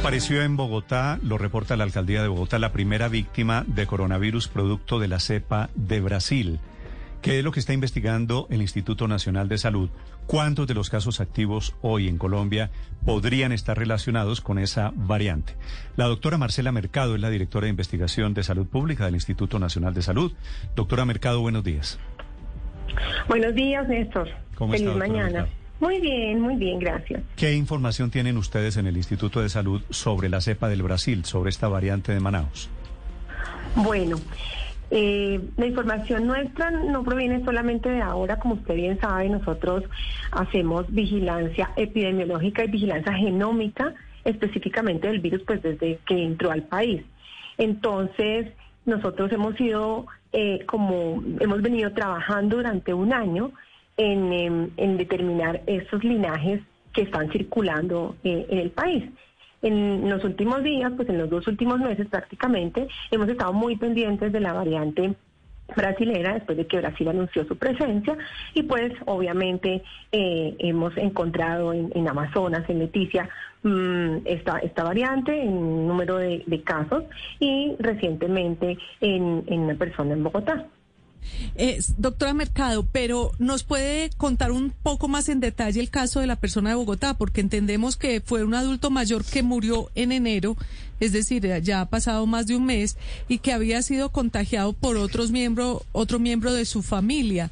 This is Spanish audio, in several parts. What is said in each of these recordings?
Apareció en Bogotá, lo reporta la alcaldía de Bogotá, la primera víctima de coronavirus producto de la cepa de Brasil. ¿Qué es lo que está investigando el Instituto Nacional de Salud? ¿Cuántos de los casos activos hoy en Colombia podrían estar relacionados con esa variante? La doctora Marcela Mercado es la directora de investigación de salud pública del Instituto Nacional de Salud. Doctora Mercado, buenos días. Buenos días, Néstor. ¿Cómo Feliz está, mañana. Mercado? Muy bien, muy bien, gracias. ¿Qué información tienen ustedes en el Instituto de Salud sobre la cepa del Brasil, sobre esta variante de Manaus? Bueno, eh, la información nuestra no proviene solamente de ahora, como usted bien sabe, nosotros hacemos vigilancia epidemiológica y vigilancia genómica específicamente del virus, pues desde que entró al país. Entonces, nosotros hemos sido, eh, como hemos venido trabajando durante un año en, em, en determinar esos linajes que están circulando eh, en el país. En los últimos días, pues en los dos últimos meses prácticamente, hemos estado muy pendientes de la variante brasilera después de que Brasil anunció su presencia y pues obviamente eh, hemos encontrado en, Amazonas, en Leticia, mm, esta, esta variante en número de, casos y recientemente en, en una persona en Bogotá. Eh, doctora Mercado, pero ¿nos puede contar un poco más en detalle el caso de la persona de Bogotá? Porque entendemos que fue un adulto mayor que murió en enero, es decir, ya ha pasado más de un mes, y que había sido contagiado por otros miembros, otro miembro de su familia.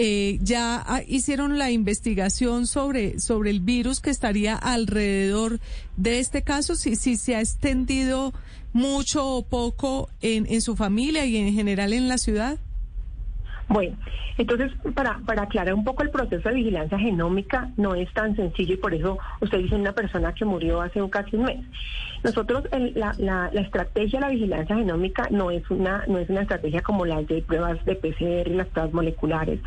Eh, ya ah, hicieron la investigación sobre, sobre el virus que estaría alrededor de este caso, si, si se ha extendido mucho o poco en, en su familia y en general en la ciudad. Bueno, entonces para, para aclarar un poco el proceso de vigilancia genómica no es tan sencillo y por eso usted dice una persona que murió hace casi un mes. Nosotros la, la estrategia de la vigilancia genómica no es una no es una estrategia como las de pruebas de PCR, las pruebas moleculares.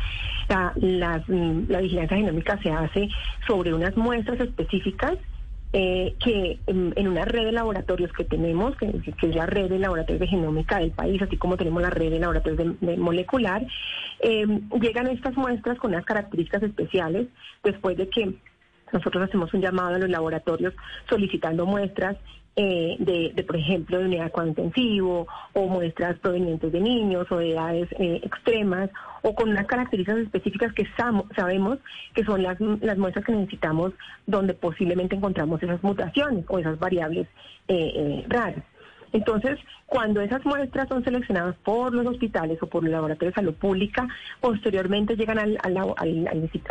La, las, mm, la vigilancia genómica se hace sobre unas muestras específicas eh, que en, una red de laboratorios que tenemos, que, es la red de laboratorios de genómica del país, así como tenemos la red de laboratorios molecular, eh, llegan estas muestras con unas características especiales después de que nosotros hacemos un llamado a los laboratorios solicitando muestras eh, de, de, por ejemplo, de unidad intensivo o muestras provenientes de niños o de edades eh, extremas o con unas características específicas que sabemos que son las, las muestras que necesitamos donde posiblemente encontramos esas mutaciones o esas variables eh, eh, raras. Entonces, cuando esas muestras son seleccionadas por los hospitales o por el laboratorio de salud pública, posteriormente llegan al,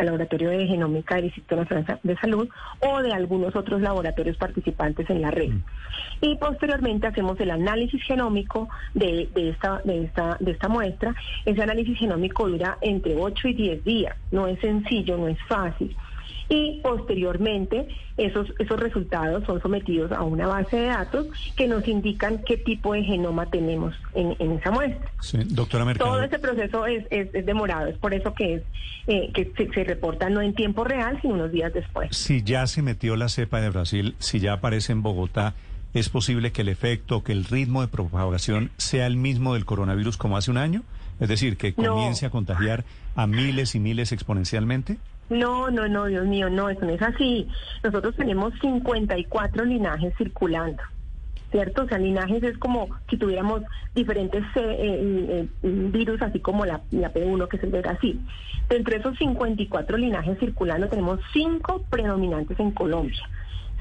laboratorio de genómica del Instituto Nacional de Salud o de algunos otros laboratorios participantes en la red. Y posteriormente hacemos el análisis genómico de, esta, de esta muestra. Ese análisis genómico dura entre 8 y 10 días. No es sencillo, no es fácil y posteriormente esos, esos resultados son sometidos a una base de datos que nos indican qué tipo de genoma tenemos en, en esa muestra. Sí, doctora Mercado. Todo ese proceso es, es, es demorado, es por eso que, es, eh, que se, se reporta no en tiempo real, sino unos días después. Si ya se metió la cepa de Brasil, si ya aparece en Bogotá, ¿es posible que el efecto, que el ritmo de propagación sea el mismo del coronavirus como hace un año? Es decir, que No. comience a contagiar a miles y miles exponencialmente. No, no, no, Dios mío, no, eso no es así. Nosotros tenemos 54 linajes circulando. ¿Cierto? O sea, linajes es como si tuviéramos diferentes eh, eh, eh, virus, así como la, la P1, que es el de Brasil. Dentro de esos 54 linajes circulando, tenemos cinco predominantes en Colombia.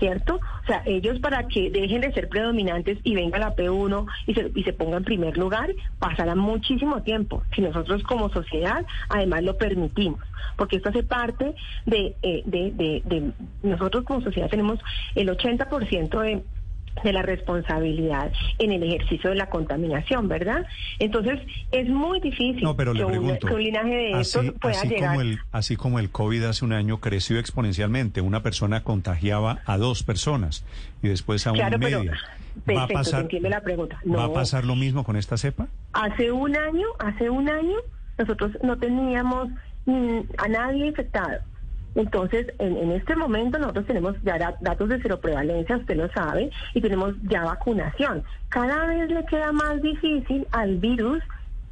¿Cierto? O sea, ellos para que dejen de ser predominantes y venga la P1 y se, y se ponga en primer lugar, pasará muchísimo tiempo. Si nosotros como sociedad además lo permitimos, porque esto hace parte de, eh, de, de, de- nosotros como sociedad tenemos el 80% de de la responsabilidad en el ejercicio de la contaminación, ¿verdad? Entonces, es muy difícil no, pero le que, un, pregunto, que un linaje de así, estos pueda así llegar... Como el, así como el COVID hace un año creció exponencialmente, una persona contagiaba a dos personas y después a Claro, una pero- media. Perfecto, ¿Va a pasar, la pregunta. ¿Va a pasar lo mismo con esta cepa? Hace un año, hace un año, nosotros no teníamos a nadie infectado. Entonces, en, en este momento nosotros tenemos ya da- datos de seroprevalencia, usted lo sabe, y tenemos ya vacunación. Cada vez le queda más difícil al virus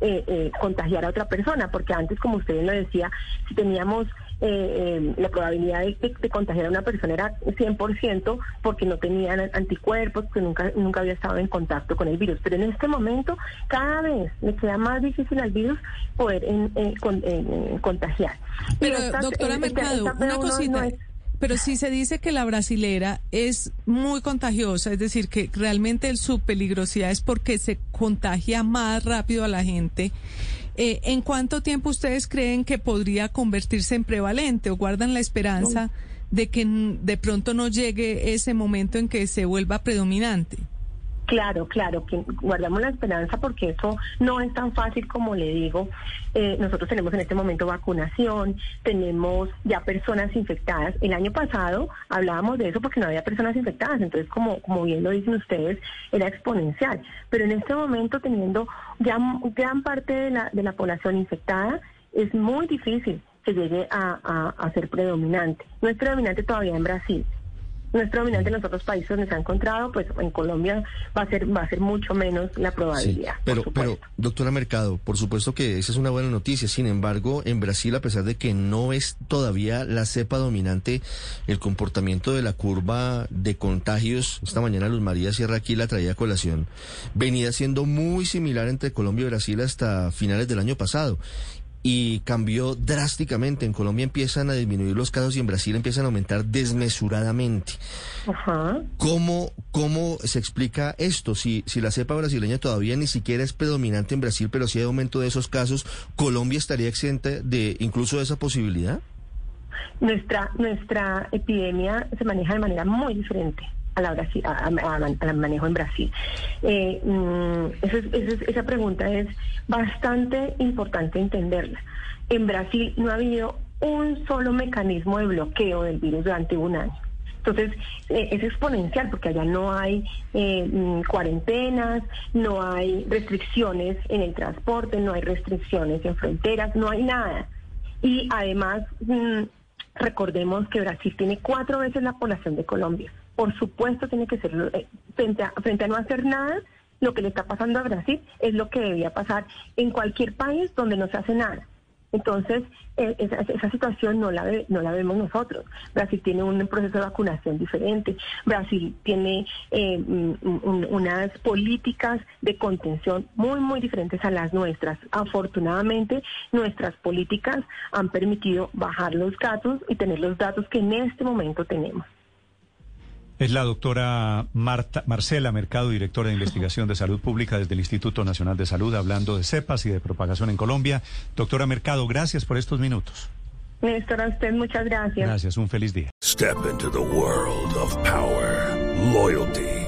eh, eh, contagiar a otra persona, porque antes, como usted bien lo decía, si teníamos eh, eh, la probabilidad de, de- de contagiar a una persona era 100% porque no tenían anticuerpos, porque nunca, nunca había estado en contacto con el virus. Pero en este momento, cada vez le queda más difícil al virus poder en- en- con- en- contagiar. Pero, doctora esta- Mercado, esta una P1 cosita. no es- Pero si se dice que la brasilera es muy contagiosa, es decir, que realmente su peligrosidad es porque se contagia más rápido a la gente. eh, ¿En cuánto tiempo ustedes creen que podría convertirse en prevalente o guardan la esperanza de que de pronto no llegue ese momento en que se vuelva predominante? Claro, claro, que guardamos la esperanza porque eso no es tan fácil como le digo. Eh, nosotros tenemos en este momento vacunación, tenemos ya personas infectadas. El año pasado hablábamos de eso porque no había personas infectadas, entonces como, como bien lo dicen ustedes, era exponencial. Pero en este momento teniendo ya gran parte de la, de la población infectada, es muy difícil que llegue a, a- a ser predominante. No es predominante todavía en Brasil. No es predominante en los otros países donde se ha encontrado, pues en Colombia va a ser va a ser mucho menos la probabilidad. pero, pero, doctora Mercado, por supuesto que esa es una buena noticia. Sin embargo, en Brasil, a pesar de que no es todavía la cepa dominante, el comportamiento de la curva de contagios, esta mañana Luz María Sierra aquí la traía a colación, venía siendo muy similar entre Colombia y Brasil hasta finales del año pasado. Y cambió drásticamente. En Colombia empiezan a disminuir los casos y en Brasil empiezan a aumentar desmesuradamente. Ajá. ¿Cómo, ¿Cómo se explica esto? Si, si la cepa brasileña todavía ni siquiera es predominante en Brasil, pero si hay aumento de esos casos, ¿Colombia estaría exenta de incluso de esa posibilidad? Nuestra nuestra epidemia se maneja de manera muy diferente a la Brasil, a- manejo en Brasil. Eh, mm, es- es- esa pregunta es bastante importante entenderla. En Brasil no ha habido un solo mecanismo de bloqueo del virus durante un año. Entonces, eh, es exponencial porque allá no hay eh, mm, cuarentenas, no hay restricciones en el transporte, no hay restricciones en fronteras, no hay nada. Y además, mm, recordemos que Brasil tiene cuatro veces la población de Colombia. Por supuesto, tiene que ser, eh, frente a, frente a no hacer nada, lo que le está pasando a Brasil es lo que debía pasar en cualquier país donde no se hace nada. Entonces, eh, esa, situación no la, ve- no la vemos nosotros. Brasil tiene un proceso de vacunación diferente. Brasil tiene eh, un- un- unas políticas de contención muy, muy diferentes a las nuestras. Afortunadamente, nuestras políticas han permitido bajar los casos y tener los datos que en este momento tenemos. Es la doctora Marta, Marcela Mercado, directora de investigación de salud pública desde el Instituto Nacional de Salud, hablando de cepas y de propagación en Colombia. Doctora Mercado, gracias por estos minutos. Néstor, a usted muchas gracias. Gracias, un feliz día. Step into the world of power, loyalty,